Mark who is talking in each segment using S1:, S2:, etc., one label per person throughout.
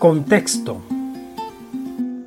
S1: Contexto.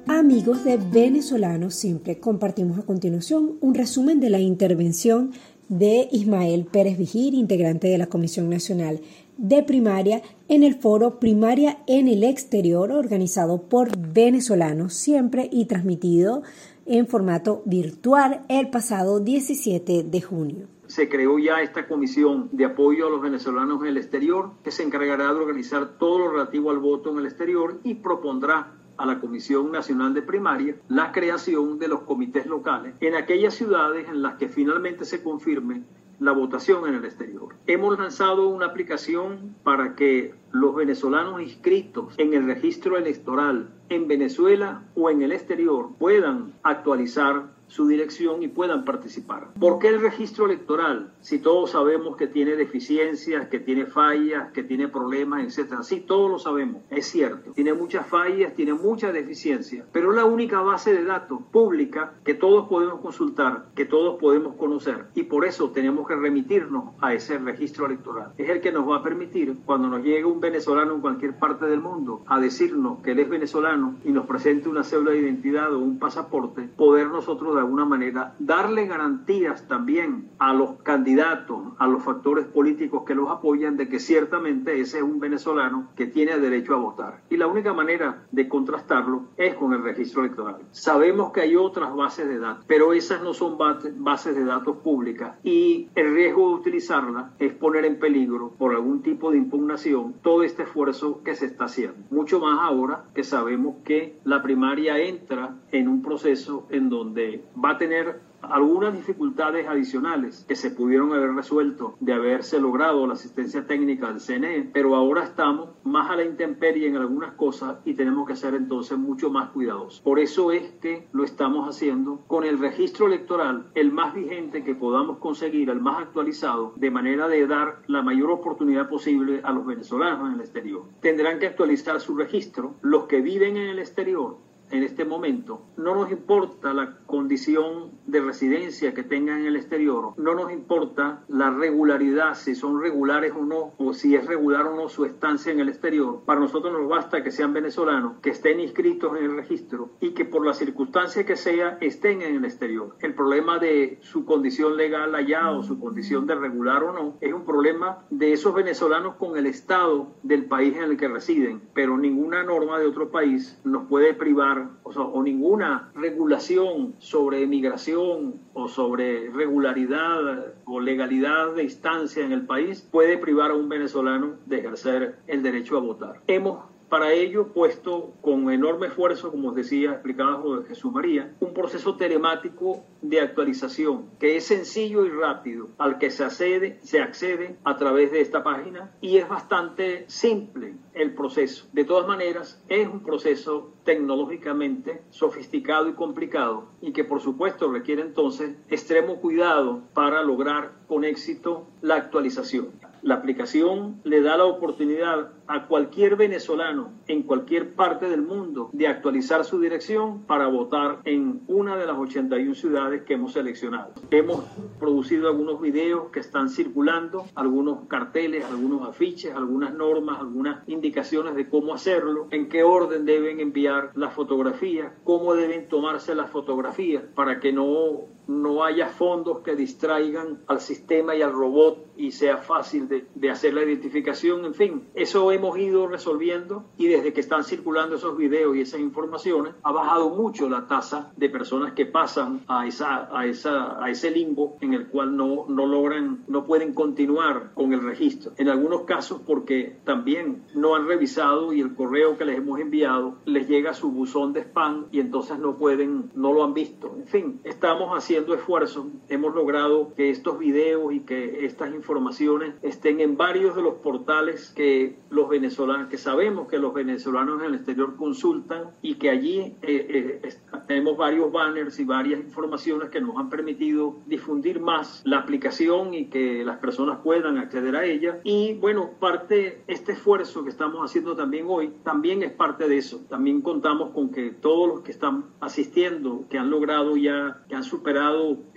S2: Amigos de Venezolanos Simple, compartimos a continuación un resumen de la intervención de Ismael Pérez Vigir, integrante de la Comisión Nacional de Primaria, en el foro Primaria en el Exterior, organizado por Venezolanos Siempre y transmitido en formato virtual el pasado 17 de junio
S3: se creó ya esta comisión de apoyo a los venezolanos en el exterior que se encargará de organizar todo lo relativo al voto en el exterior y propondrá a la Comisión Nacional de Primaria la creación de los comités locales en aquellas ciudades en las que finalmente se confirme la votación en el exterior. Hemos lanzado una aplicación para que los venezolanos inscritos en el registro electoral en Venezuela o en el exterior puedan actualizar su dirección y puedan participar. ¿Por qué el registro electoral? Si todos sabemos que tiene deficiencias, que tiene fallas, que tiene problemas, etcétera. Sí, todos lo sabemos, es cierto. Tiene muchas fallas, tiene muchas deficiencias, pero es la única base de datos pública que todos podemos consultar, que todos podemos conocer y por eso tenemos que remitirnos a ese registro electoral. Es el que nos va a permitir cuando nos llegue un venezolano en cualquier parte del mundo a decirnos que él es venezolano y nos presente una cédula de identidad o un pasaporte, poder nosotros de alguna manera darle garantías también a los candidatos, a los factores políticos que los apoyan de que ciertamente ese es un venezolano que tiene derecho a votar. Y la única manera de contrastarlo es con el registro electoral. Sabemos que hay otras bases de datos, pero esas no son bases de datos públicas y el riesgo de utilizarlas es poner en peligro por algún tipo de impugnación todo este esfuerzo que se está haciendo. Mucho más ahora que sabemos que la primaria entra en un proceso en donde va a tener algunas dificultades adicionales que se pudieron haber resuelto de haberse logrado la asistencia técnica del CNE, pero ahora estamos más a la intemperie en algunas cosas y tenemos que ser entonces mucho más cuidadosos. Por eso es que lo estamos haciendo con el registro electoral, el más vigente que podamos conseguir, el más actualizado, de manera de dar la mayor oportunidad posible a los venezolanos en el exterior. Tendrán que actualizar su registro los que viven en el exterior en este momento, no nos importa la condición de residencia que tengan en el exterior, no nos importa la regularidad, si son regulares o no, o si es regular o no su estancia en el exterior. Para nosotros nos basta que sean venezolanos, que estén inscritos en el registro y que por la circunstancia que sea estén en el exterior. El problema de su condición legal allá o su condición de regular o no es un problema de esos venezolanos con el estado del país en el que residen, pero ninguna norma de otro país nos puede privar o, ninguna regulación sobre emigración o sobre regularidad o legalidad de instancia en el país puede privar a un venezolano de ejercer el derecho a votar. Hemos para ello, puesto con enorme esfuerzo, como os decía, explicaba Jesús María, un proceso telemático de actualización que es sencillo y rápido, al que se accede, se accede a través de esta página y es bastante simple el proceso. De todas maneras, es un proceso tecnológicamente sofisticado y complicado y que por supuesto requiere entonces extremo cuidado para lograr con éxito la actualización. La aplicación le da la oportunidad a cualquier venezolano en cualquier parte del mundo de actualizar su dirección para votar en una de las 81 ciudades que hemos seleccionado. Hemos producido algunos videos que están circulando, algunos carteles, algunos afiches, algunas normas, algunas indicaciones de cómo hacerlo, en qué orden deben enviar las fotografías, cómo deben tomarse las fotografías para que no no haya fondos que distraigan al sistema y al robot y sea fácil de, de, hacer la identificación. En fin, eso hemos ido resolviendo y desde que están circulando esos videos y esas informaciones ha bajado mucho la tasa de personas que pasan a, esa, a, esa, a ese limbo en el cual no, no logran, no pueden continuar con el registro. En algunos casos porque también no han revisado y el correo que les hemos enviado les llega a su buzón de spam y entonces no pueden, no lo han visto. En fin, estamos haciendo haciendo esfuerzos, hemos logrado que estos videos y que estas informaciones estén en varios de los portales que los venezolanos, que sabemos que los venezolanos en el exterior consultan y que allí eh, eh, ya tenemos varios banners y varias informaciones que nos han permitido difundir más la aplicación y que las personas puedan acceder a ella. Y bueno, parte, este esfuerzo que estamos haciendo también hoy, también es parte de eso. También contamos con que todos los que están asistiendo, que han logrado ya, que han superado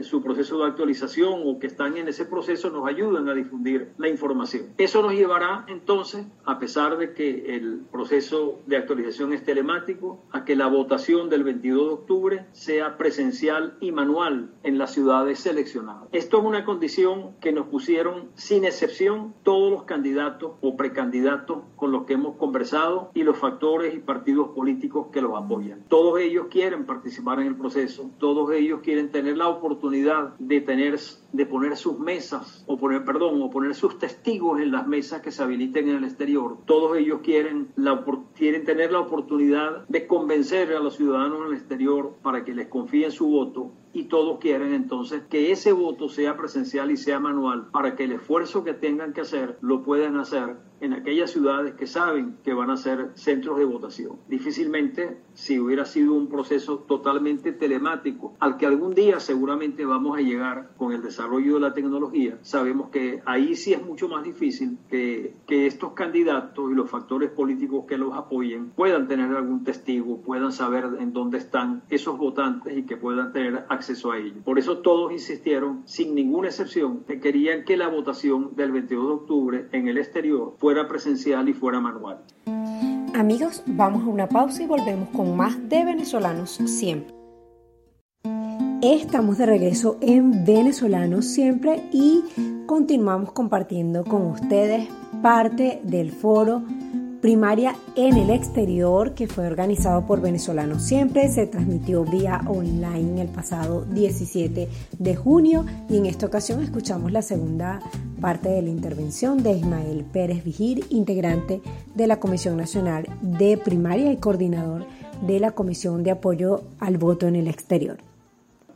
S3: su proceso de actualización o que están en ese proceso, nos ayudan a difundir la información. Eso nos llevará entonces, a pesar de que el proceso de actualización es telemático, a que la votación del 22 de octubre sea presencial y manual en las ciudades seleccionadas. Esto es una condición que nos pusieron sin excepción todos los candidatos o precandidatos con los que hemos conversado y los factores y partidos políticos que los apoyan. Todos ellos quieren participar en el proceso, todos ellos quieren tener la oportunidad de tener de poner sus mesas o poner perdón o poner sus testigos en las mesas que se habiliten en el exterior. Todos ellos quieren quieren tener la oportunidad de convencer a los ciudadanos en el exterior para que les confíen su voto y todos quieren entonces que ese voto sea presencial y sea manual para que el esfuerzo que tengan que hacer lo puedan hacer en aquellas ciudades que saben que van a ser centros de votación. Difícilmente si hubiera sido un proceso totalmente telemático, al que algún día seguramente vamos a llegar con el desarrollo de la tecnología, sabemos que ahí sí es mucho más difícil que, que estos candidatos y los factores políticos que los apoyen puedan tener algún testigo, puedan saber en dónde están esos votantes y que puedan tener acceso a ello. Por eso todos insistieron, sin ninguna excepción, que querían que la votación del 22 de octubre en el exterior fuera presencial y fuera manual.
S2: Amigos, vamos a una pausa y volvemos con más de venezolanos siempre. Estamos de regreso en Venezolanos siempre y continuamos compartiendo con ustedes parte del foro primaria en el exterior que fue organizado por Venezolanos Siempre. Se transmitió vía online el pasado 17 de junio y en esta ocasión escuchamos la segunda parte de la intervención de Ismael Pérez Vigir, integrante de la Comisión Nacional de Primaria y coordinador de la Comisión de Apoyo al Voto en el Exterior.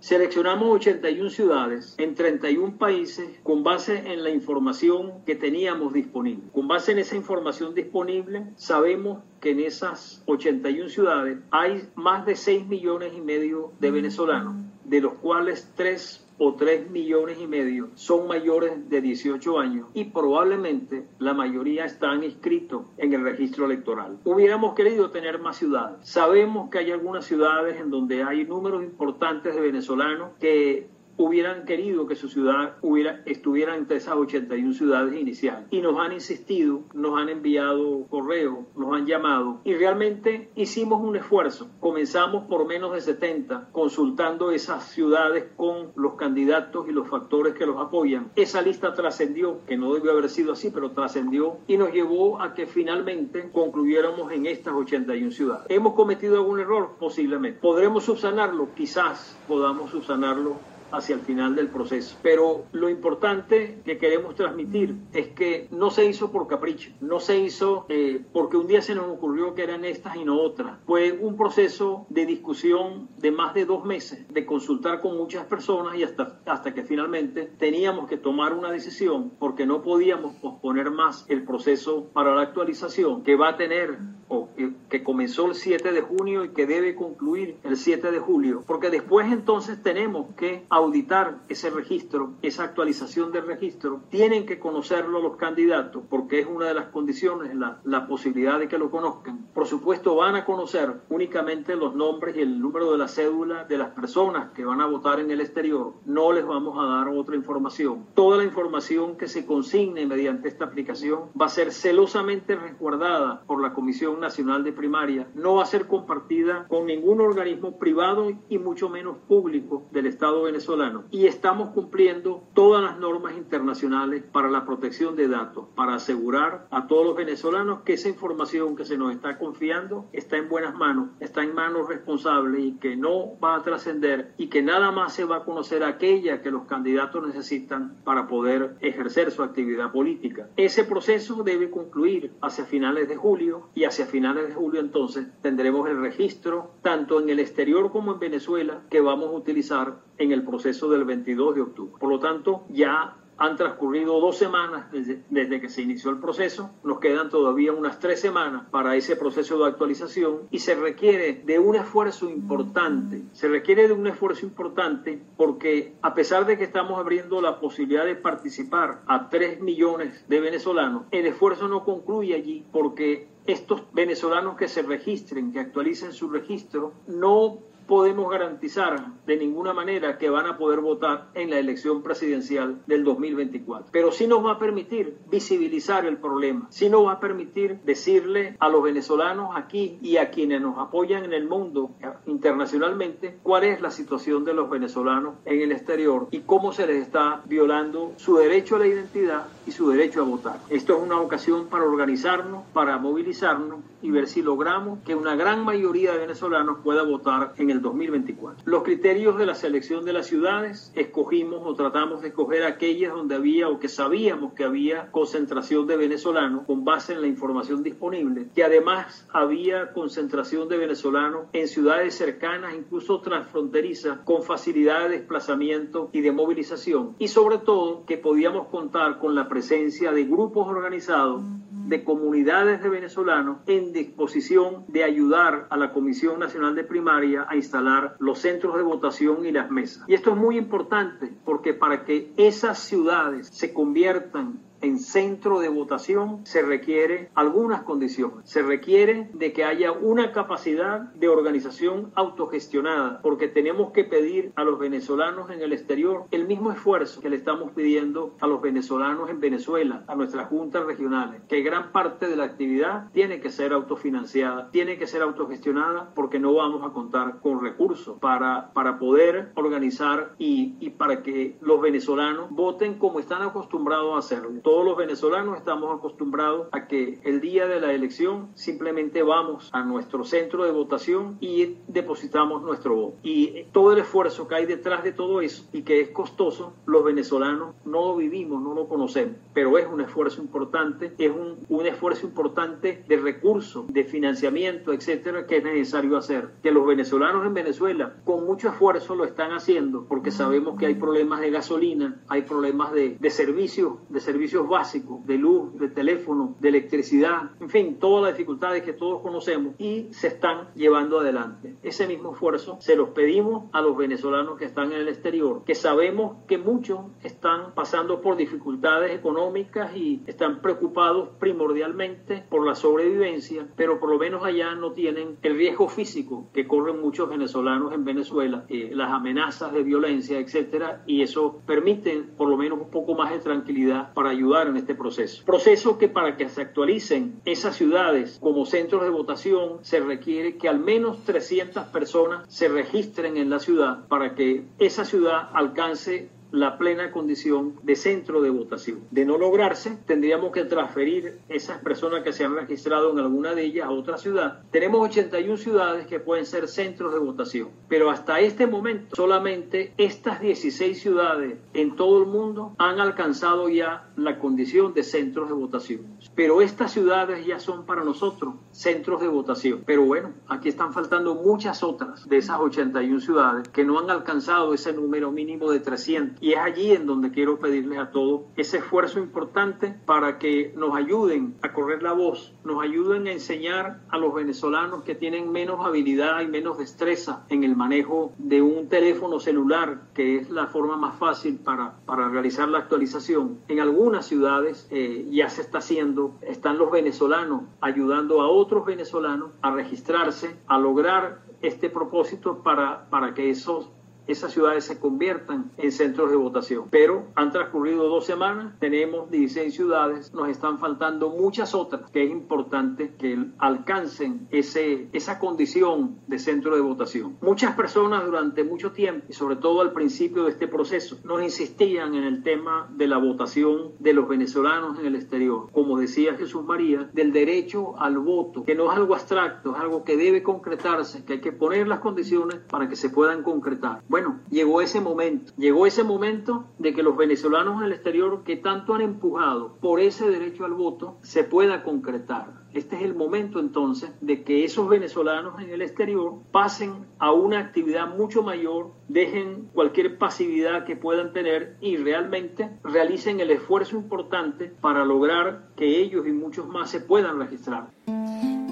S3: Seleccionamos 81 ciudades en 31 países con base en la información que teníamos disponible. Con base en esa información disponible, sabemos que en esas 81 ciudades hay más de 6 millones y medio de venezolanos, de los cuales 3 o 3 millones y medio son mayores de 18 años y probablemente la mayoría están inscritos en el registro electoral. Hubiéramos querido tener más ciudades. Sabemos que hay algunas ciudades en donde hay números importantes de venezolanos que hubieran querido que su ciudad hubiera, estuviera entre esas 81 ciudades iniciales. Y nos han insistido, nos han enviado correos, nos han llamado y realmente hicimos un esfuerzo. Comenzamos por menos de 70 consultando esas ciudades con los candidatos y los factores que los apoyan. Esa lista trascendió, que no debió haber sido así, pero trascendió y nos llevó a que finalmente concluyéramos en estas 81 ciudades. ¿Hemos cometido algún error? Posiblemente. ¿Podremos subsanarlo? Quizás podamos subsanarlo hacia el final del proceso. Pero lo importante que queremos transmitir es que no se hizo por capricho, no se hizo eh, porque un día se nos ocurrió que eran estas y no otras. Fue un proceso de discusión de más de dos meses, de consultar con muchas personas y hasta, hasta que finalmente teníamos que tomar una decisión porque no podíamos posponer más el proceso para la actualización que va a tener o que, que comenzó el 7 de junio y que debe concluir el 7 de julio, porque después entonces tenemos que auditar ese registro, esa actualización del registro, tienen que conocerlo los candidatos, porque es una de las condiciones, la, la posibilidad de que lo conozcan. Por supuesto, van a conocer únicamente los nombres y el número de la cédula de las personas que van a votar en el exterior. No les vamos a dar otra información. Toda la información que se consigne mediante esta aplicación va a ser celosamente resguardada por la Comisión Nacional de Primaria. No va a ser compartida con ningún organismo privado y mucho menos público del Estado venezolano y estamos cumpliendo todas las normas internacionales para la protección de datos, para asegurar a todos los venezolanos que esa información que se nos está confiando está en buenas manos, está en manos responsables y que no va a trascender y que nada más se va a conocer aquella que los candidatos necesitan para poder ejercer su actividad política. Ese proceso debe concluir hacia finales de julio y hacia finales de julio entonces tendremos el registro tanto en el exterior como en Venezuela que vamos a utilizar en el proceso del 22 de octubre. Por lo tanto, ya Han transcurrido dos semanas desde, desde, que se inició el proceso. Nos quedan todavía unas tres semanas para ese proceso de actualización y se requiere de un esfuerzo importante. Se requiere de un esfuerzo importante porque a pesar de que estamos abriendo la posibilidad de participar a tres millones de venezolanos, el esfuerzo no concluye allí porque estos venezolanos que se registren, que actualicen su registro, no podemos garantizar de ninguna manera que van a poder votar en la elección presidencial del 2024. Pero sí nos va a permitir visibilizar el problema, sí nos va a permitir decirle a los venezolanos aquí y a quienes nos apoyan en el mundo internacionalmente cuál es la situación de los venezolanos en el exterior y cómo se les está violando su derecho a la identidad y su derecho a votar. Esto es una ocasión para organizarnos, para movilizarnos y ver si logramos que una gran mayoría de venezolanos pueda votar en el 2024. Los criterios de la selección de las ciudades, escogimos o tratamos de escoger aquellas donde había o que sabíamos que había concentración de venezolanos con base en la información disponible, que además había concentración de venezolanos en ciudades cercanas, incluso transfronterizas, con facilidad de desplazamiento y de movilización, y sobre todo que podíamos contar con la presencia de grupos organizados de comunidades de venezolanos en disposición de ayudar a la Comisión Nacional de Primaria a instalar los centros de votación y las mesas. Y esto es muy importante porque para que esas ciudades se conviertan en centro de votación se requiere algunas condiciones. Se requiere de que haya una capacidad de organización autogestionada, porque tenemos que pedir a los venezolanos en el exterior el mismo esfuerzo que le estamos pidiendo a los venezolanos en Venezuela, a nuestras juntas regionales, que gran parte de la actividad tiene que ser autofinanciada, tiene que ser autogestionada, porque no vamos a contar con recursos para, para poder organizar y, y para que los venezolanos voten como están acostumbrados a hacerlo todos los venezolanos estamos acostumbrados a que el día de la elección simplemente vamos a nuestro centro de votación y depositamos nuestro voto. Y todo el esfuerzo que hay detrás de todo eso y que es costoso, los venezolanos no lo vivimos, no lo conocemos, pero es un esfuerzo importante, es un, esfuerzo importante de recursos, de financiamiento, etcétera, que es necesario hacer. Que los venezolanos en Venezuela con mucho esfuerzo lo están haciendo porque sabemos que hay problemas de gasolina, hay problemas de, de servicios, de servicios básicos de luz, de teléfono, de electricidad, en fin, todas las dificultades que todos conocemos y se están llevando adelante. Ese mismo esfuerzo se los pedimos a los venezolanos que están en el exterior, que sabemos que muchos están pasando por dificultades económicas y están preocupados primordialmente por la sobrevivencia, pero por lo menos allá no tienen el riesgo físico que corren muchos venezolanos en Venezuela, eh, las amenazas de violencia, etcétera, y eso permite por lo menos un poco más de tranquilidad para en este proceso. Proceso que para que se actualicen esas ciudades como centros de votación se requiere que al menos 300 personas se registren en la ciudad para que esa ciudad alcance la plena condición de centro de votación. De no lograrse, tendríamos que transferir esas personas que se han registrado en alguna de ellas a otra ciudad. Tenemos 81 ciudades que pueden ser centros de votación, pero hasta este momento solamente estas 16 ciudades en todo el mundo han alcanzado ya la condición de centros de votación. Pero estas ciudades ya son para nosotros centros de votación. Pero bueno, aquí están faltando muchas otras de esas 81 ciudades que no han alcanzado ese número mínimo de 300 y es allí en donde quiero pedirles a todos ese esfuerzo importante para que nos ayuden a correr la voz, nos ayuden a enseñar a los venezolanos que tienen menos habilidad y menos destreza en el manejo de un teléfono celular, que es la forma más fácil para, para realizar la actualización. En algunas ciudades eh, ya se está haciendo, están los venezolanos ayudando a otros venezolanos a registrarse, a lograr este propósito para, para que esos esas ciudades se conviertan en centros de votación. Pero han transcurrido dos semanas, tenemos 16 ciudades, nos están faltando muchas otras que es importante que alcancen esa condición de centro de votación. Muchas personas durante mucho tiempo, y sobre todo al principio de este proceso, nos insistían en el tema de la votación de los venezolanos en el exterior. Como decía Jesús María, del derecho al voto, que no es algo abstracto, es algo que debe concretarse, que hay que poner las condiciones para que se puedan concretar.
S4: Bueno, llegó ese momento, llegó ese momento de que los venezolanos en el exterior que tanto han empujado por ese derecho al voto se pueda concretar. Este es el momento entonces de que esos venezolanos en el exterior pasen a una actividad mucho mayor, dejen cualquier pasividad que puedan tener y realmente realicen el esfuerzo importante para lograr que ellos y muchos más se puedan registrar.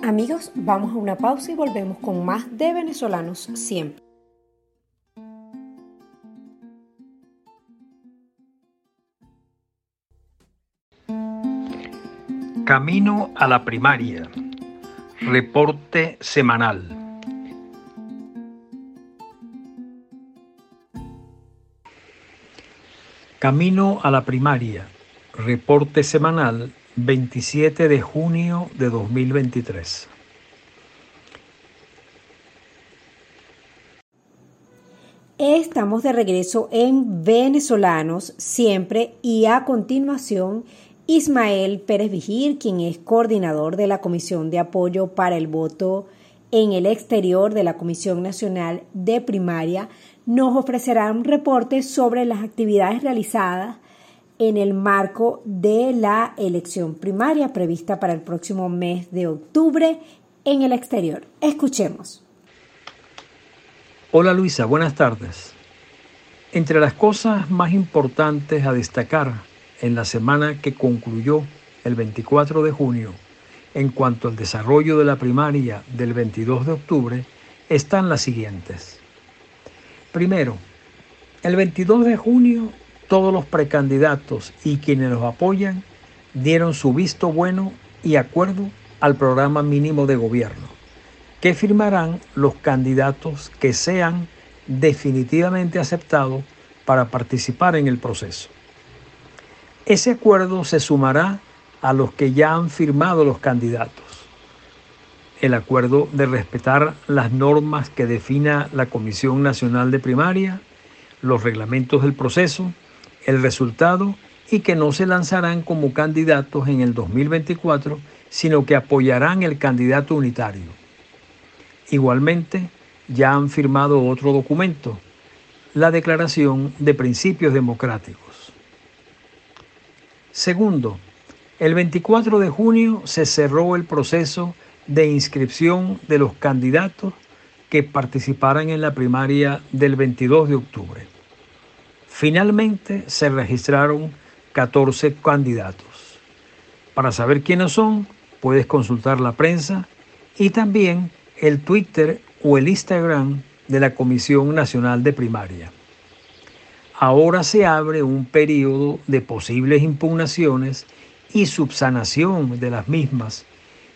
S2: Amigos, vamos a una pausa y volvemos con más de venezolanos siempre.
S3: Camino a la primaria. Reporte semanal. Camino a la primaria. Reporte semanal 27 de junio de 2023.
S2: Estamos de regreso en Venezolanos siempre y a continuación Ismael Pérez Vigir, quien es coordinador de la Comisión de Apoyo para el Voto en el Exterior de la Comisión Nacional de Primaria, nos ofrecerá un reporte sobre las actividades realizadas en el marco de la elección primaria prevista para el próximo mes de octubre en el exterior. Escuchemos.
S3: Hola Luisa, buenas tardes. Entre las cosas más importantes a destacar en la semana que concluyó el 24 de junio, en cuanto al desarrollo de la primaria del 22 de octubre, están las siguientes. Primero, el 22 de junio todos los precandidatos y quienes los apoyan dieron su visto bueno y acuerdo al programa mínimo de gobierno, que firmarán los candidatos que sean definitivamente aceptados para participar en el proceso. Ese acuerdo se sumará a los que ya han firmado los candidatos. El acuerdo de respetar las normas que defina la Comisión Nacional de Primaria, los reglamentos del proceso, el resultado y que no se lanzarán como candidatos en el 2024, sino que apoyarán el candidato unitario. Igualmente, ya han firmado otro documento, la Declaración de Principios Democráticos. Segundo, el 24 de junio se cerró el proceso de inscripción de los candidatos que participaran en la primaria del 22 de octubre. Finalmente se registraron 14 candidatos. Para saber quiénes son, puedes consultar la prensa y también el Twitter o el Instagram de la Comisión Nacional de Primaria. Ahora se abre un periodo de posibles impugnaciones y subsanación de las mismas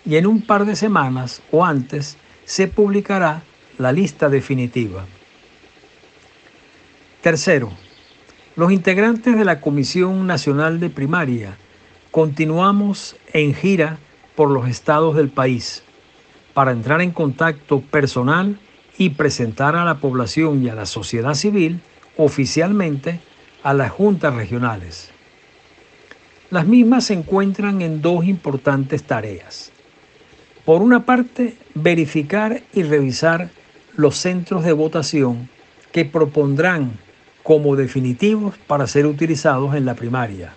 S3: y en un par de semanas o antes se publicará la lista definitiva. Tercero, los integrantes de la Comisión Nacional de Primaria continuamos en gira por los estados del país para entrar en contacto personal y presentar a la población y a la sociedad civil oficialmente a las juntas regionales. Las mismas se encuentran en dos importantes tareas. Por una parte, verificar y revisar los centros de votación que propondrán como definitivos para ser utilizados en la primaria.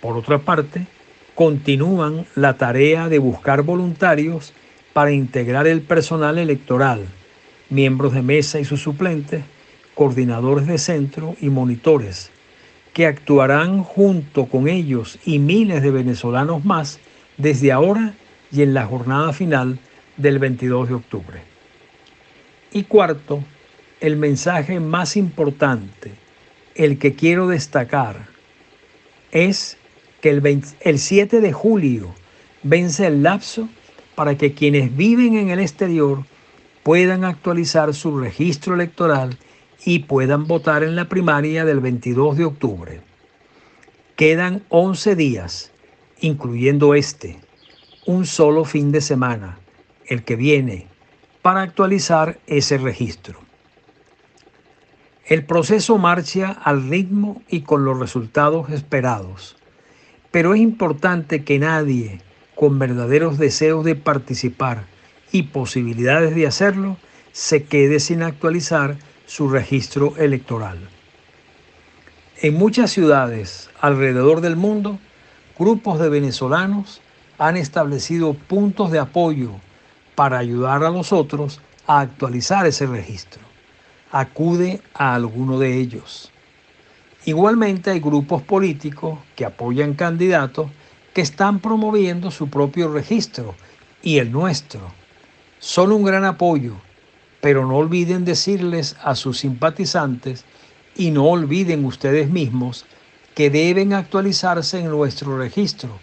S3: Por otra parte, continúan la tarea de buscar voluntarios para integrar el personal electoral, miembros de mesa y sus suplentes, coordinadores de centro y monitores, que actuarán junto con ellos y miles de venezolanos más desde ahora y en la jornada final del 22 de octubre. Y cuarto, el mensaje más importante, el que quiero destacar, es que el, el 7 de julio vence el lapso para que quienes viven en el exterior puedan actualizar su registro electoral y puedan votar en la primaria del 22 de octubre. Quedan 11 días, incluyendo este, un solo fin de semana, el que viene, para actualizar ese registro. El proceso marcha al ritmo y con los resultados esperados, pero es importante que nadie con verdaderos deseos de participar y posibilidades de hacerlo se quede sin actualizar su registro electoral. En muchas ciudades alrededor del mundo, grupos de venezolanos han establecido puntos de apoyo para ayudar a los otros a actualizar ese registro. Acude a alguno de ellos. Igualmente hay grupos políticos que apoyan candidatos que están promoviendo su propio registro y el nuestro. Son un gran apoyo, pero no olviden decirles a sus simpatizantes y no olviden ustedes mismos que deben actualizarse en nuestro registro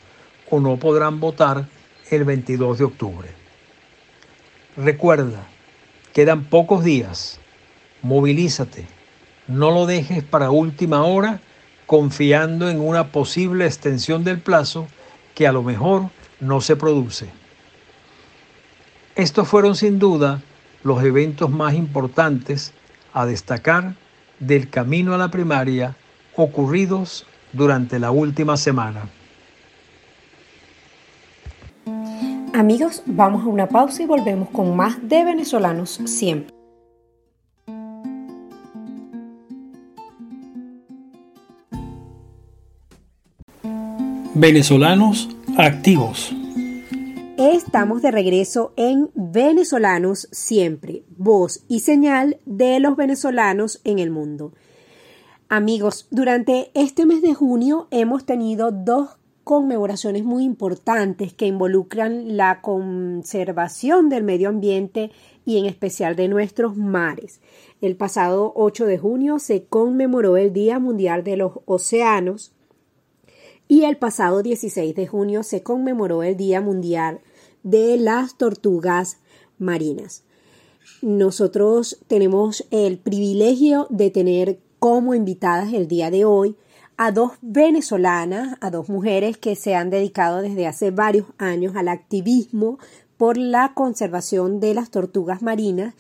S3: o no podrán votar el 22 de octubre. Recuerda, quedan pocos días. Movilízate. No lo dejes para última hora confiando en una posible extensión del plazo que a lo mejor no se produce. Estos fueron sin duda los eventos más importantes a destacar del camino a la primaria ocurridos durante la última semana.
S2: Amigos, vamos a una pausa y volvemos con más de venezolanos siempre.
S3: Venezolanos activos.
S2: Estamos de regreso en Venezolanos Siempre, voz y señal de los venezolanos en el mundo. Amigos, durante este mes de junio hemos tenido dos conmemoraciones muy importantes que involucran la conservación del medio ambiente y en especial de nuestros mares. El pasado 8 de junio se conmemoró el Día Mundial de los Océanos y el pasado 16 de junio se conmemoró el Día Mundial de las Tortugas Marinas. Nosotros tenemos el privilegio de tener como invitadas el día de hoy a dos venezolanas, a dos mujeres que se han dedicado desde hace varios años al activismo por la conservación de las tortugas marinas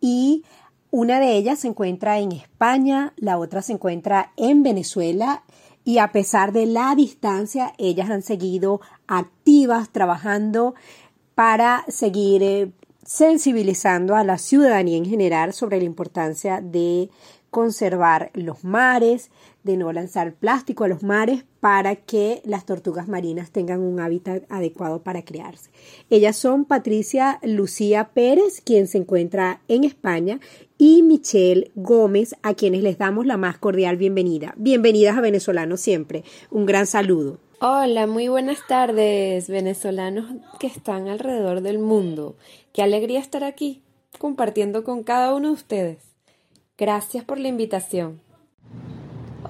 S2: y una de ellas se encuentra en España, la otra se encuentra en Venezuela y a pesar de la distancia, ellas han seguido activas trabajando para seguir eh, sensibilizando a la ciudadanía en general sobre la importancia de conservar los mares, de no lanzar plástico a los mares para que las tortugas marinas tengan un hábitat adecuado para criarse. Ellas son Patricia Lucía Pérez, quien se encuentra en España, y Michelle Gómez, a quienes les damos la más cordial bienvenida. Bienvenidas a Venezolanos siempre. Un gran saludo.
S5: Hola, muy buenas tardes, venezolanos que están alrededor del mundo. Qué alegría estar aquí, compartiendo con cada uno de ustedes. Gracias por la invitación.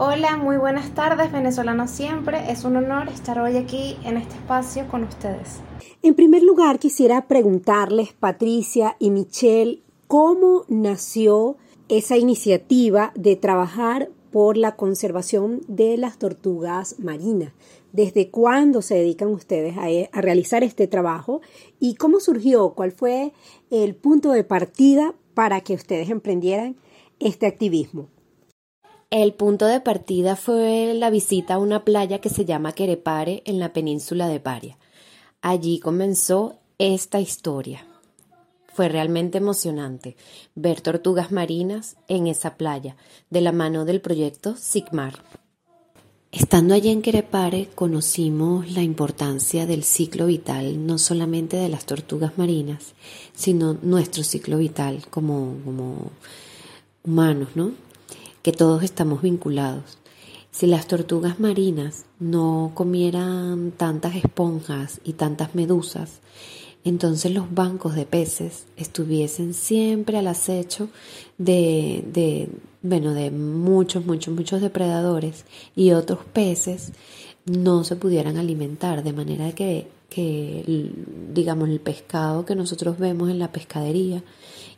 S6: Hola, muy buenas tardes, venezolanos siempre. Es un honor estar hoy aquí en este espacio con ustedes.
S2: En primer lugar, quisiera preguntarles, Patricia y Michelle, ¿cómo nació esa iniciativa de trabajar por la conservación de las tortugas marinas? ¿Desde cuándo se dedican ustedes a, e, a, realizar este trabajo? ¿Y cómo surgió? ¿Cuál fue el punto de partida para que ustedes emprendieran este activismo?
S5: El punto de partida fue la visita a una playa que se llama Querepare en la península de Paria. Allí comenzó esta historia. Fue realmente emocionante ver tortugas marinas en esa playa de la mano del proyecto Sigmar. Estando allí en Querepare conocimos la importancia del ciclo vital, no solamente de las tortugas marinas, sino nuestro ciclo vital como, como humanos, ¿no? que todos estamos vinculados. Si las tortugas marinas no comieran tantas esponjas y tantas medusas, entonces los bancos de peces estuviesen siempre al acecho de, bueno, de muchos, muchos, muchos depredadores y otros peces no se pudieran alimentar, de manera que, que digamos, el pescado que nosotros vemos en la pescadería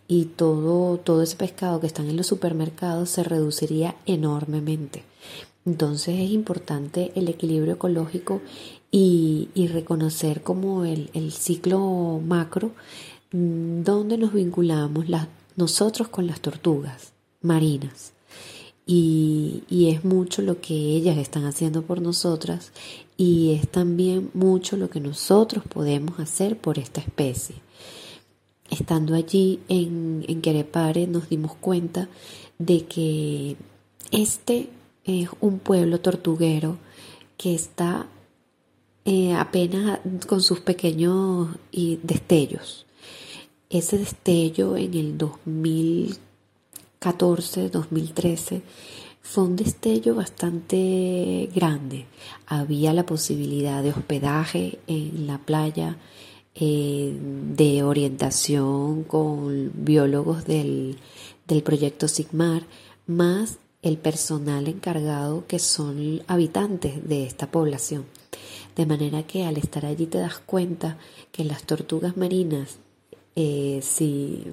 S5: y todo, todo ese pescado que están en los supermercados se reduciría enormemente. Entonces es importante el equilibrio ecológico y, reconocer como el, ciclo macro mm, donde nos vinculamos nosotros con las tortugas marinas. Y, es mucho lo que ellas están haciendo por nosotras y es también mucho lo que nosotros podemos hacer por esta especie. Estando allí en, en Querepare nos dimos cuenta de que este es un pueblo tortuguero que está eh, apenas con sus pequeños destellos. Ese destello en el 2014, 2013 fue un destello bastante grande. Había la posibilidad de hospedaje en la playa, eh, de orientación con biólogos del, del proyecto SIGMAR, más el personal encargado que son habitantes de esta población. De manera que al estar allí te das cuenta que las tortugas marinas, eh, si,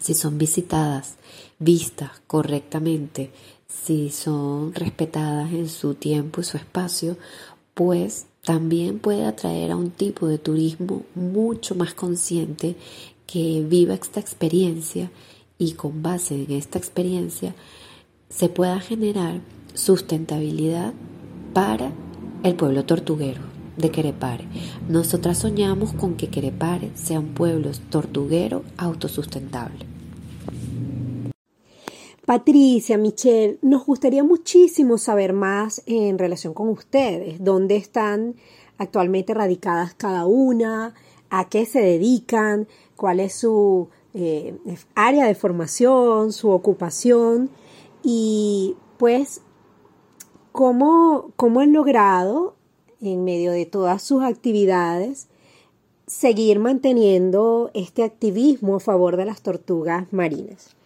S5: si son visitadas, vistas correctamente, si son respetadas en su tiempo y su espacio, pues también puede atraer a un tipo de turismo mucho más consciente que viva esta experiencia y con base en esta experiencia se pueda generar sustentabilidad para el pueblo tortuguero de Querepare. Nosotras soñamos con que Querepare sea un pueblo tortuguero autosustentable.
S2: Patricia, Michelle, nos gustaría muchísimo saber más en relación con ustedes, dónde están actualmente radicadas cada una, a qué se dedican, cuál es su eh, área de formación, su ocupación y pues cómo, cómo han logrado en medio de todas sus actividades seguir manteniendo este activismo a favor de las tortugas marinas.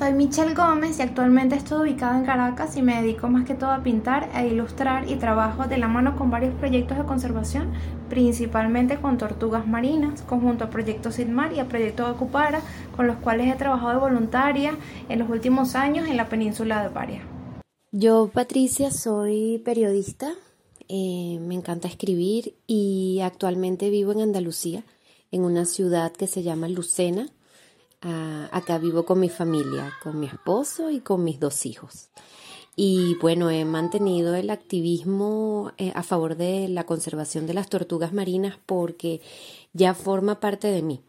S6: Soy Michelle Gómez y actualmente estoy ubicada en Caracas y me dedico más que todo a pintar e ilustrar y trabajo de la mano con varios proyectos de conservación, principalmente con tortugas marinas, conjunto a Proyecto Sidmar y a Proyecto Ocupara, con los cuales he trabajado de voluntaria en los últimos años en la península de Paria.
S5: Yo, Patricia, soy periodista, eh, me encanta escribir y actualmente vivo en Andalucía, en una ciudad que se llama Lucena, acá vivo con mi familia, con mi esposo y con mis dos hijos. Y bueno, he mantenido el activismo eh, a favor de la conservación de las tortugas marinas porque ya forma parte de mí,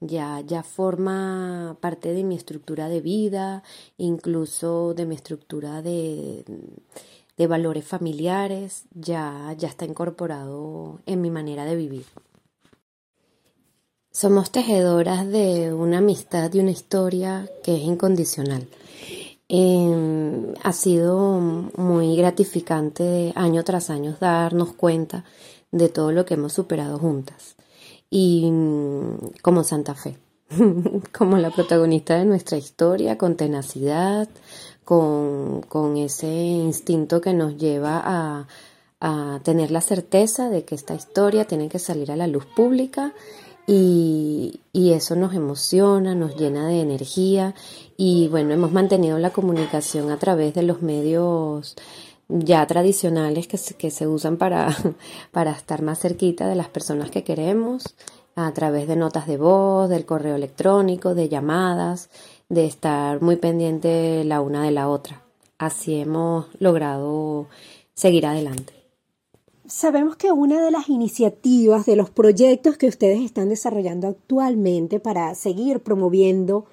S5: ya, ya forma parte de mi estructura de vida, incluso de mi estructura de, de valores familiares, ya, ya está incorporado en mi manera de vivir. Somos tejedoras de una amistad y una historia que es incondicional. Em, ha sido muy gratificante año tras año darnos cuenta de todo lo que hemos superado juntas. Y mm, como Santa Fe, como la protagonista de nuestra historia, con tenacidad, con, con ese instinto que nos lleva a, a tener la certeza de que esta historia tiene que salir a la luz pública y, eso nos emociona, nos llena de energía y bueno, hemos mantenido la comunicación a través de los medios ya tradicionales que se, que se usan para, para estar más cerquita de las personas que queremos, a través de notas de voz, del correo electrónico, de llamadas, de estar muy pendiente la una de la otra. Así hemos logrado seguir adelante.
S2: Sabemos que una de las iniciativas, de los proyectos que ustedes están desarrollando actualmente para seguir promoviendo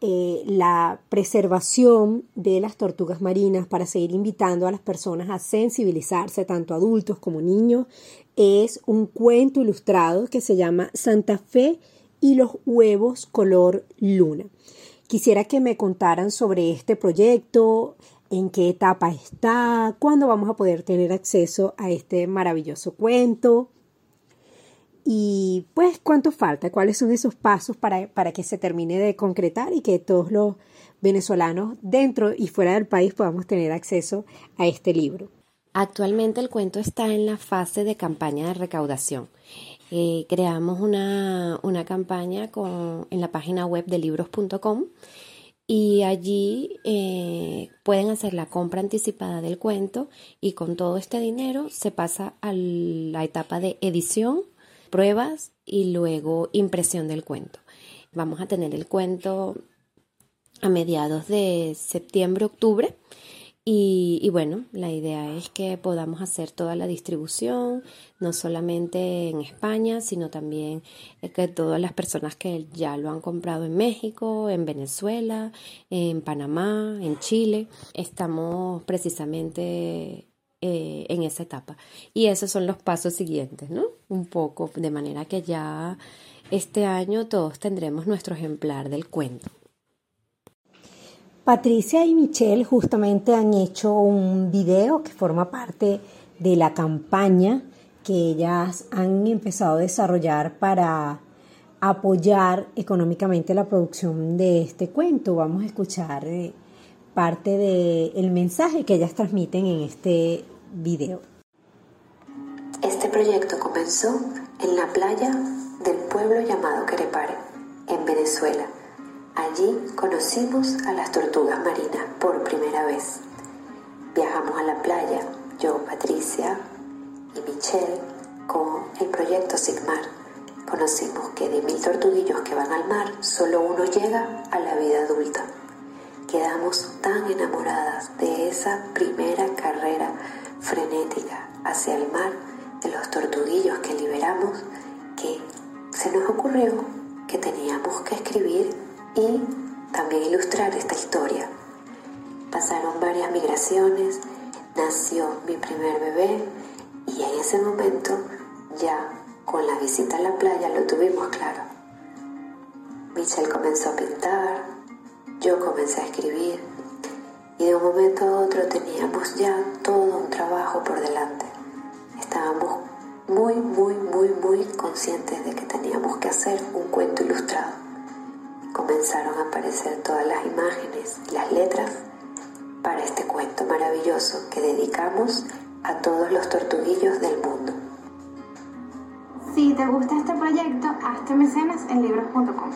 S2: eh, la preservación de las tortugas marinas, para seguir invitando a las personas a sensibilizarse, tanto adultos como niños, es un cuento ilustrado que se llama Santa Fe y los huevos color luna. Quisiera que me contaran sobre este proyecto, en qué etapa está, cuándo vamos a poder tener acceso a este maravilloso cuento y pues cuánto falta, cuáles son esos pasos para, para que se termine de concretar y que todos los venezolanos dentro y fuera del país podamos tener acceso a este libro.
S5: Actualmente el cuento está en la fase de campaña de recaudación. Eh, creamos una, una campaña con, en la página web de libros.com y allí eh, pueden hacer la compra anticipada del cuento y con todo este dinero se pasa a la etapa de edición, pruebas y luego impresión del cuento. Vamos a tener el cuento a mediados de septiembre-octubre Y, bueno, la idea es que podamos hacer toda la distribución, no solamente en España, sino también que todas las personas que ya lo han comprado en México, en Venezuela, en Panamá, en Chile, estamos precisamente eh, en esa etapa. Y esos son los pasos siguientes, ¿no? Un poco, de manera que ya este año todos tendremos nuestro ejemplar del cuento.
S2: Patricia y Michelle justamente han hecho un video que forma parte de la campaña que ellas han empezado a desarrollar para apoyar económicamente la producción de este cuento. Vamos a escuchar eh, parte del mensaje que ellas transmiten en este video.
S7: Este proyecto comenzó en la playa del pueblo llamado Querepare, en Venezuela Allí conocimos a las tortugas marinas por primera vez. Viajamos a la playa, yo, Patricia y Michelle, con el proyecto Sigmar. Conocimos que de mil tortuguillos que van al mar, solo uno llega a la vida adulta. Quedamos tan enamoradas de esa primera carrera frenética hacia el mar de los tortuguillos que liberamos que se nos ocurrió que teníamos que escribir y también ilustrar esta historia. Pasaron varias migraciones, nació mi primer bebé y en ese momento ya con la visita a la playa lo tuvimos claro. Michelle comenzó a pintar, yo comencé a escribir y de un momento a otro teníamos ya todo un trabajo por delante. Estábamos muy, muy, muy, muy conscientes de que teníamos que hacer un cuento ilustrado comenzaron a aparecer todas las imágenes y las letras para este cuento maravilloso que dedicamos a todos los tortuguillos del mundo.
S6: Si te gusta este proyecto, hazte mecenas en libros.com.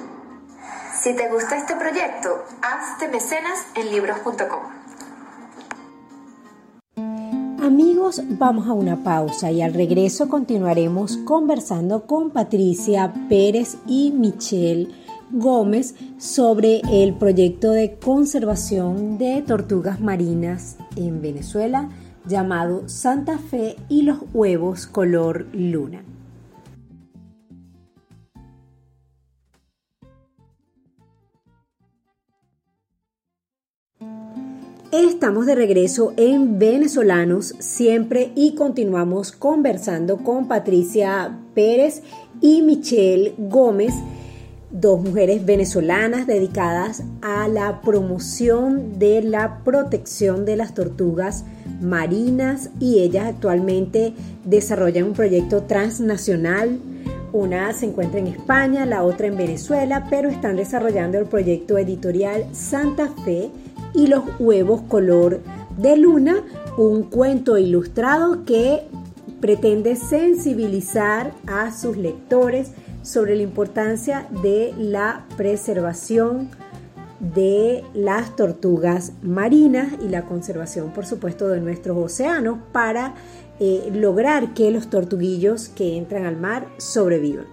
S7: Si te gusta este proyecto, hazte mecenas en libros.com.
S2: Amigos, vamos a una pausa y al regreso continuaremos conversando con Patricia Pérez y Michelle Gómez sobre el proyecto de conservación de tortugas marinas en Venezuela llamado Santa Fe y los huevos color luna. Estamos de regreso en Venezolanos siempre y continuamos conversando con Patricia Pérez y Michelle Gómez dos mujeres venezolanas dedicadas a la promoción de la protección de las tortugas marinas y ellas actualmente desarrollan un proyecto transnacional. Una se encuentra en España, la otra en Venezuela, pero están desarrollando el proyecto editorial Santa Fe y los huevos color de luna, un cuento ilustrado que pretende sensibilizar a sus lectores sobre la importancia de la preservación de las tortugas marinas y la conservación, por supuesto, de nuestros océanos para eh, lograr que los tortuguillos que entran al mar sobrevivan.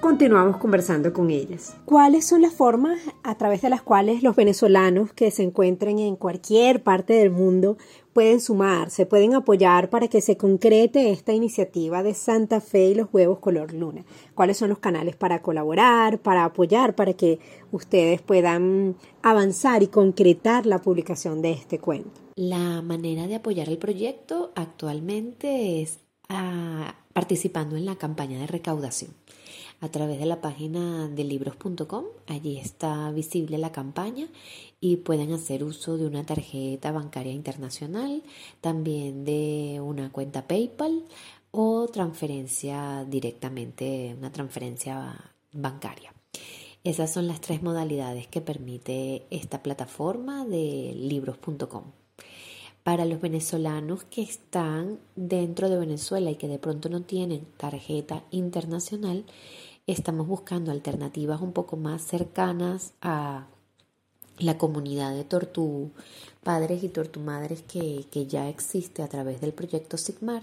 S2: Continuamos conversando con ellas. ¿Cuáles son las formas a través de las cuales los venezolanos que se encuentren en cualquier parte del mundo pueden sumarse, pueden apoyar para que se concrete esta iniciativa de Santa Fe y los huevos color luna? ¿Cuáles son los canales para colaborar, para apoyar, para que ustedes puedan avanzar y concretar la publicación de este cuento?
S5: La manera de apoyar el proyecto actualmente es ah, participando en la campaña de recaudación a través de la página de libros.com. Allí está visible la campaña y pueden hacer uso de una tarjeta bancaria internacional, también de una cuenta PayPal o transferencia directamente, una transferencia bancaria. Esas son las tres modalidades que permite esta plataforma de libros.com. Para los venezolanos que están dentro de Venezuela y que de pronto no tienen tarjeta internacional, estamos buscando alternativas un poco más cercanas a la comunidad de tortu padres y tortu madres que, que ya existe a través del proyecto Sigmar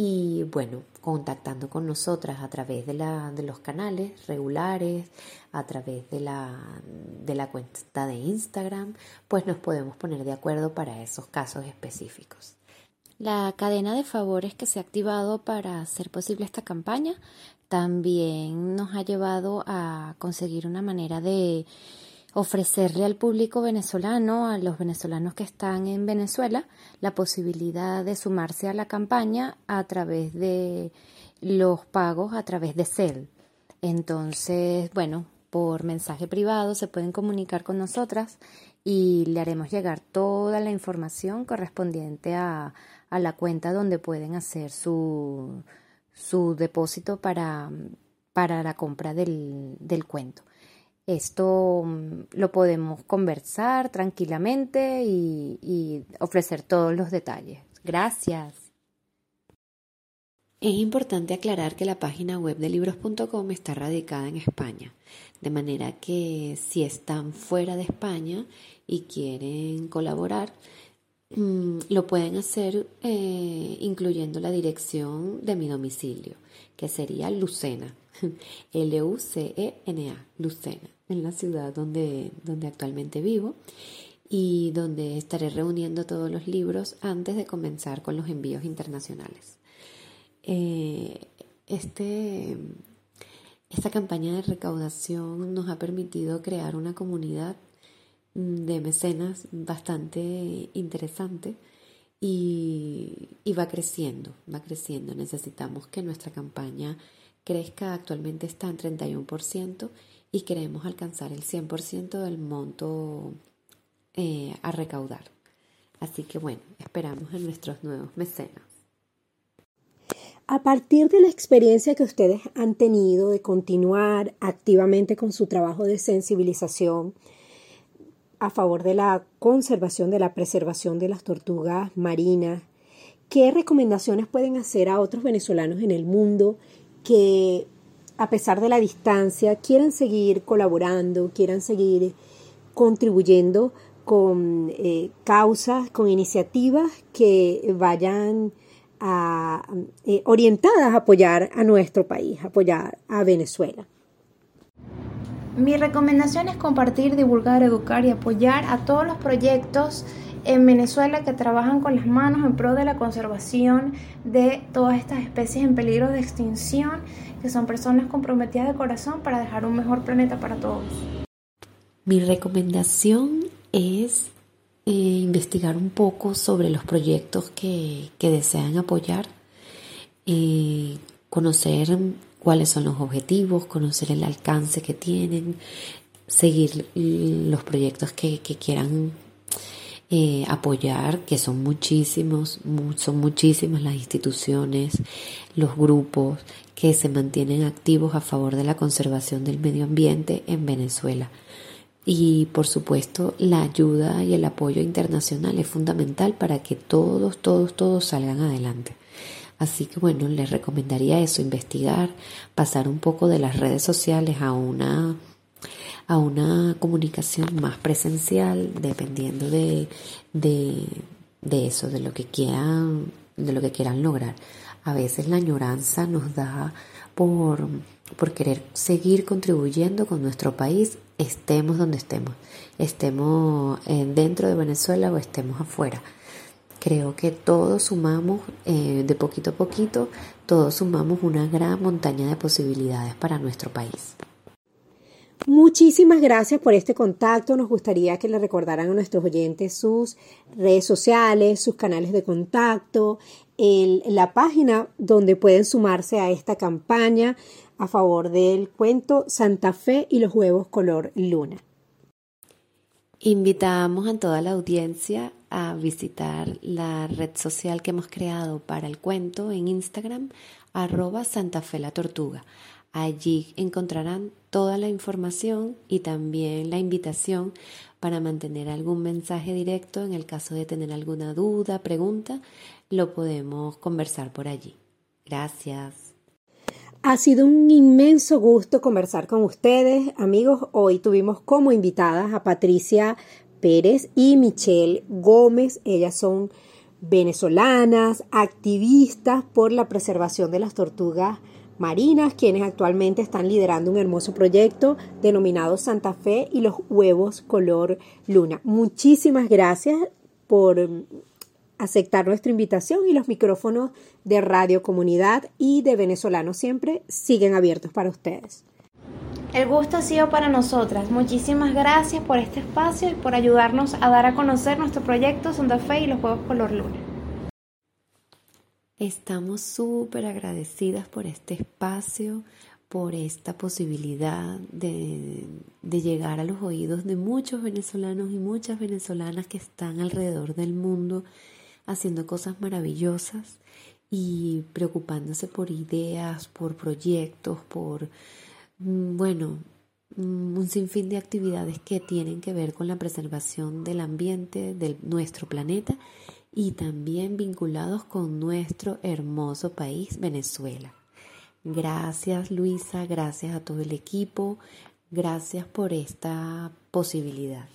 S5: y bueno, contactando con nosotras a través de, la, de los canales regulares, a través de la, de la cuenta de Instagram, pues nos podemos poner de acuerdo para esos casos específicos. La cadena de favores que se ha activado para hacer posible esta campaña también nos ha llevado a conseguir una manera de ofrecerle al público venezolano, a los venezolanos que están en Venezuela, la posibilidad de sumarse a la campaña a través de los pagos a través de CEL. Entonces, bueno, por mensaje privado se pueden comunicar con nosotras y le haremos llegar toda la información correspondiente a, la cuenta donde pueden hacer su, su depósito para, para la compra del, del cuento. Esto mm, lo podemos conversar tranquilamente y, ofrecer todos los detalles. Gracias. Es importante aclarar que la página web de libros.com está radicada en España, de manera que si están fuera de España y quieren colaborar, mm, lo pueden hacer eh, incluyendo la dirección de mi domicilio, que sería Lucena, L-U-C-E-N-A, Lucena en la ciudad donde, donde actualmente vivo y donde estaré reuniendo todos los libros antes de comenzar con los envíos internacionales. Eh, este, esta campaña de recaudación nos ha permitido crear una comunidad de mecenas bastante interesante y, y va creciendo, va creciendo. Necesitamos que nuestra campaña crezca, actualmente está en 31% y queremos alcanzar el 100% del monto eh, a recaudar. Así que bueno, esperamos en nuestros nuevos mecenas.
S2: A partir de la experiencia que ustedes han tenido de continuar activamente con su trabajo de sensibilización a favor de la conservación, de la preservación de las tortugas marinas, ¿qué recomendaciones pueden hacer a otros venezolanos en el mundo que a pesar de la distancia, quieran seguir colaborando, quieran seguir contribuyendo con eh, causas, con iniciativas que vayan eh, orientadas a apoyar a nuestro país, apoyar a Venezuela.
S6: Mi recomendación es compartir, divulgar, educar y apoyar a todos los proyectos en Venezuela que trabajan con las manos en pro de la conservación de todas estas especies en peligro de extinción, que son personas comprometidas de corazón para dejar un mejor planeta para todos.
S5: Mi recomendación es eh, investigar un poco sobre los proyectos que, desean apoyar, eh, conocer cuáles son los objetivos, conocer el alcance que tienen, seguir los proyectos que, que quieran eh, apoyar, que son muchísimos, son muchísimas las instituciones, los grupos que se mantienen activos a favor de la conservación del medio ambiente en Venezuela. Y por supuesto la ayuda y el apoyo internacional es fundamental para que todos, todos, todos salgan adelante. Así que bueno, les recomendaría eso, investigar, pasar un poco de las redes sociales a una a una comunicación más presencial, dependiendo de, de, eso, de lo que quieran, de lo que quieran lograr. A veces la añoranza nos da por, por querer seguir contribuyendo con nuestro país, estemos donde estemos, estemos eh, dentro de Venezuela o estemos afuera. Creo que todos sumamos, eh, de poquito a poquito, todos sumamos una gran montaña de posibilidades para nuestro país.
S2: Muchísimas gracias por este contacto. Nos gustaría que le recordaran a nuestros oyentes sus redes sociales, sus canales de contacto, la página donde pueden sumarse a esta campaña a favor del cuento Santa Fe y los huevos color luna.
S5: Invitamos a toda la audiencia a visitar la red social que hemos creado para el cuento en Instagram, arroba Santa Fe la Tortuga. Allí encontrarán toda la información y también la invitación para mantener algún mensaje directo en el caso de tener alguna duda, pregunta, lo podemos conversar por allí. Gracias.
S2: Ha sido un inmenso gusto conversar con ustedes, amigos. Hoy tuvimos como invitadas a Patricia Pérez y Michelle Gómez. Ellas son venezolanas, activistas por la preservación de las tortugas marinas, quienes actualmente están liderando un hermoso proyecto denominado Santa Fe y los huevos color luna. Muchísimas gracias por mm, aceptar nuestra invitación y los micrófonos de Radio Comunidad y de Venezolanos siempre siguen abiertos para ustedes.
S6: El gusto ha sido para nosotras. Muchísimas gracias por este espacio y por ayudarnos a dar a conocer nuestro proyecto Santa Fe y los Juegos Color Luna.
S5: Estamos súper agradecidas por este espacio, por esta posibilidad de, de, llegar a los oídos de muchos venezolanos y muchas venezolanas que están alrededor del mundo haciendo cosas maravillosas y preocupándose por ideas, por proyectos, por bueno, mm, un sinfín de actividades que tienen que ver con la preservación del ambiente de nuestro planeta y también vinculados con nuestro hermoso país, Venezuela. Gracias Luisa, gracias a todo el equipo, gracias por esta posibilidad.